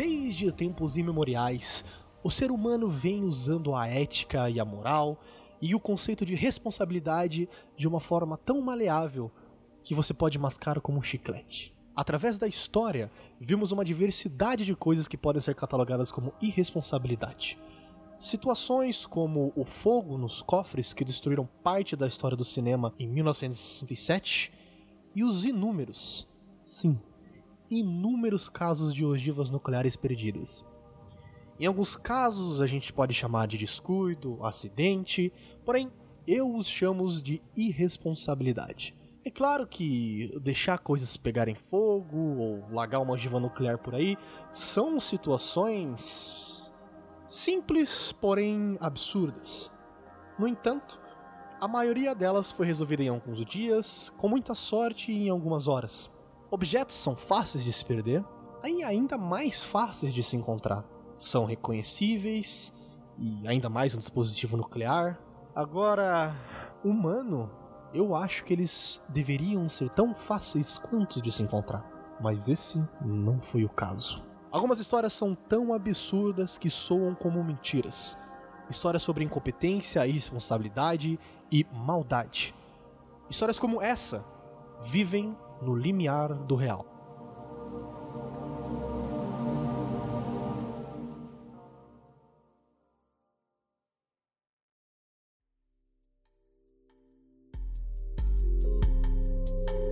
desde tempos imemoriais, o ser humano vem usando a ética e a moral e o conceito de responsabilidade de uma forma tão maleável que você pode mascar como um chiclete. Através da história, vimos uma diversidade de coisas que podem ser catalogadas como irresponsabilidade. Situações como o fogo nos cofres que destruíram parte da história do cinema em 1967 e os inúmeros, sim, inúmeros casos de ogivas nucleares perdidas. Em alguns casos a gente pode chamar de descuido, acidente, porém eu os chamo de irresponsabilidade. É claro que deixar coisas pegarem fogo ou largar uma ogiva nuclear por aí são situações simples, porém absurdas. No entanto, a maioria delas foi resolvida em alguns dias, com muita sorte e em algumas horas. Objetos são fáceis de se perder, aí ainda mais fáceis de se encontrar. São reconhecíveis e ainda mais um dispositivo nuclear. Agora, humano eu acho que eles deveriam ser tão fáceis quanto de se encontrar. Mas esse não foi o caso. Algumas histórias são tão absurdas que soam como mentiras. Histórias sobre incompetência, irresponsabilidade e maldade. Histórias como essa vivem no limiar do real.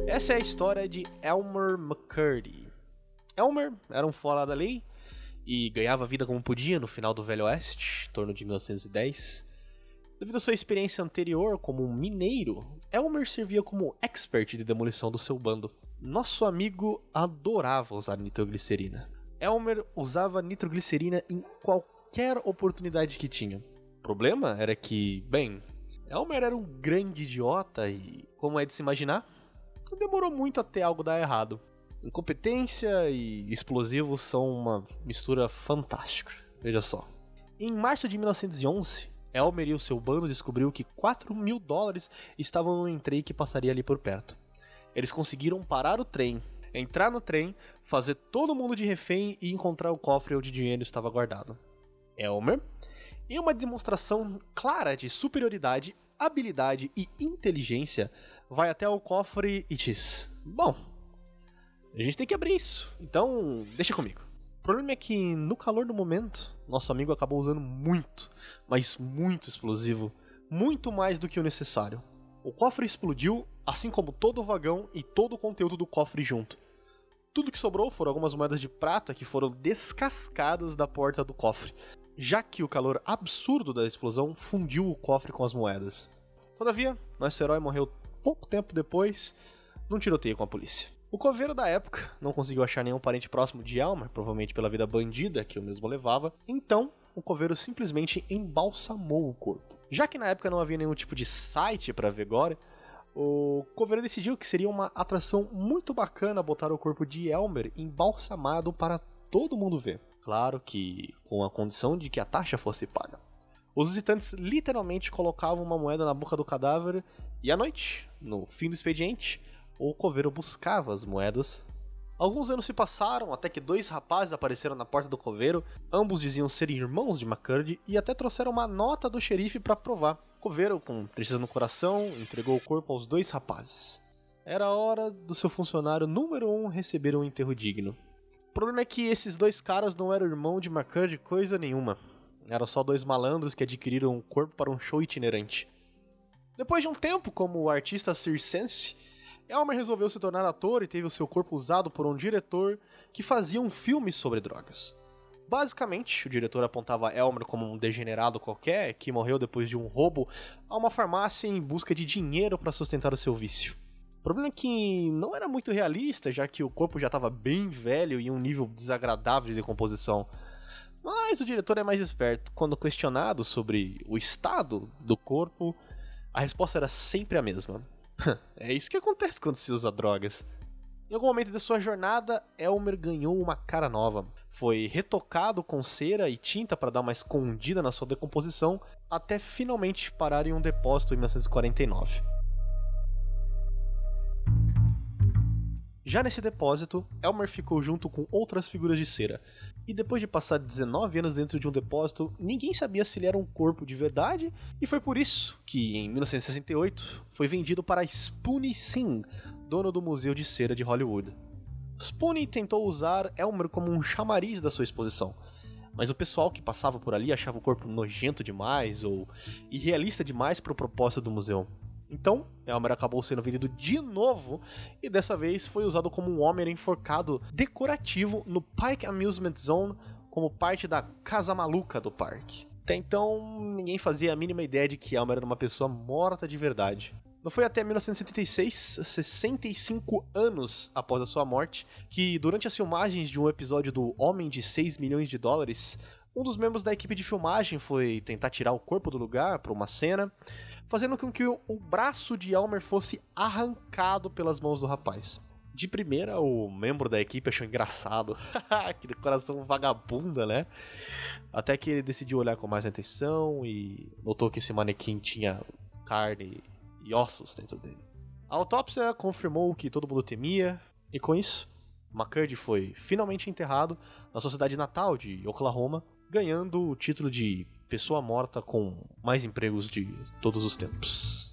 Essa é a história de Elmer McCurdy. Elmer era um fora da lei e ganhava vida como podia no final do Velho Oeste, em torno de 1910. Devido à sua experiência anterior como um mineiro, Elmer servia como expert de demolição do seu bando. Nosso amigo adorava usar nitroglicerina. Elmer usava nitroglicerina em qualquer oportunidade que tinha. O problema era que, bem, Elmer era um grande idiota e, como é de se imaginar, não demorou muito até algo dar errado. Incompetência e explosivos são uma mistura fantástica. Veja só. Em março de 1911, Elmer e o seu bando descobriu que 4 mil dólares estavam um trem que passaria ali por perto. Eles conseguiram parar o trem, entrar no trem, fazer todo mundo de refém e encontrar o cofre onde o dinheiro estava guardado. Elmer, em uma demonstração clara de superioridade, habilidade e inteligência, vai até o cofre e diz: Bom, a gente tem que abrir isso, então deixa comigo. Problema é que, no calor do momento, nosso amigo acabou usando muito, mas muito explosivo, muito mais do que o necessário. O cofre explodiu, assim como todo o vagão e todo o conteúdo do cofre junto. Tudo que sobrou foram algumas moedas de prata que foram descascadas da porta do cofre, já que o calor absurdo da explosão fundiu o cofre com as moedas. Todavia, nosso herói morreu pouco tempo depois, num tiroteio com a polícia. O coveiro da época não conseguiu achar nenhum parente próximo de Elmer, provavelmente pela vida bandida que o mesmo levava, então o coveiro simplesmente embalsamou o corpo. Já que na época não havia nenhum tipo de site para ver gore, o coveiro decidiu que seria uma atração muito bacana botar o corpo de Elmer embalsamado para todo mundo ver. Claro que com a condição de que a taxa fosse paga. Os visitantes literalmente colocavam uma moeda na boca do cadáver e à noite, no fim do expediente, o coveiro buscava as moedas. Alguns anos se passaram até que dois rapazes apareceram na porta do coveiro. Ambos diziam serem irmãos de McCurdy e até trouxeram uma nota do xerife para provar. O coveiro, com tristeza no coração, entregou o corpo aos dois rapazes. Era hora do seu funcionário número um receber um enterro digno. O problema é que esses dois caras não eram irmão de McCurdy coisa nenhuma. Eram só dois malandros que adquiriram o corpo para um show itinerante. Depois de um tempo como artista circense, Elmer resolveu se tornar ator e teve o seu corpo usado por um diretor que fazia um filme sobre drogas. Basicamente, o diretor apontava Elmer como um degenerado qualquer que morreu depois de um roubo a uma farmácia em busca de dinheiro para sustentar o seu vício. O problema é que não era muito realista, já que o corpo já estava bem velho e em um nível desagradável de decomposição. Mas o diretor é mais esperto. Quando questionado sobre o estado do corpo, a resposta era sempre a mesma. é isso que acontece quando se usa drogas. Em algum momento de sua jornada, Elmer ganhou uma cara nova. Foi retocado com cera e tinta para dar uma escondida na sua decomposição, até finalmente parar em um depósito em 1949. Já nesse depósito, Elmer ficou junto com outras figuras de cera. E depois de passar 19 anos dentro de um depósito, ninguém sabia se ele era um corpo de verdade, e foi por isso que, em 1968, foi vendido para Spoonie Singh, dono do Museu de Cera de Hollywood. Spoonie tentou usar Elmer como um chamariz da sua exposição, mas o pessoal que passava por ali achava o corpo nojento demais ou irrealista demais para o propósito do museu. Então, Elmer acabou sendo vendido de novo e dessa vez foi usado como um homem enforcado decorativo no Pike Amusement Zone como parte da casa maluca do parque. Até então, ninguém fazia a mínima ideia de que Elmer era uma pessoa morta de verdade. Não foi até 1976, 65 anos após a sua morte, que durante as filmagens de um episódio do Homem de 6 milhões de dólares, um dos membros da equipe de filmagem foi tentar tirar o corpo do lugar para uma cena, fazendo com que o, braço de Elmer fosse arrancado pelas mãos do rapaz. De primeira, o membro da equipe achou engraçado. que decoração vagabunda, né? Até que ele decidiu olhar com mais atenção e notou que esse manequim tinha carne e ossos dentro dele. A autópsia confirmou o que todo mundo temia, e com isso, McCurdy foi finalmente enterrado na cidade natal de Oklahoma, ganhando o título de pessoa morta com mais empregos de todos os tempos.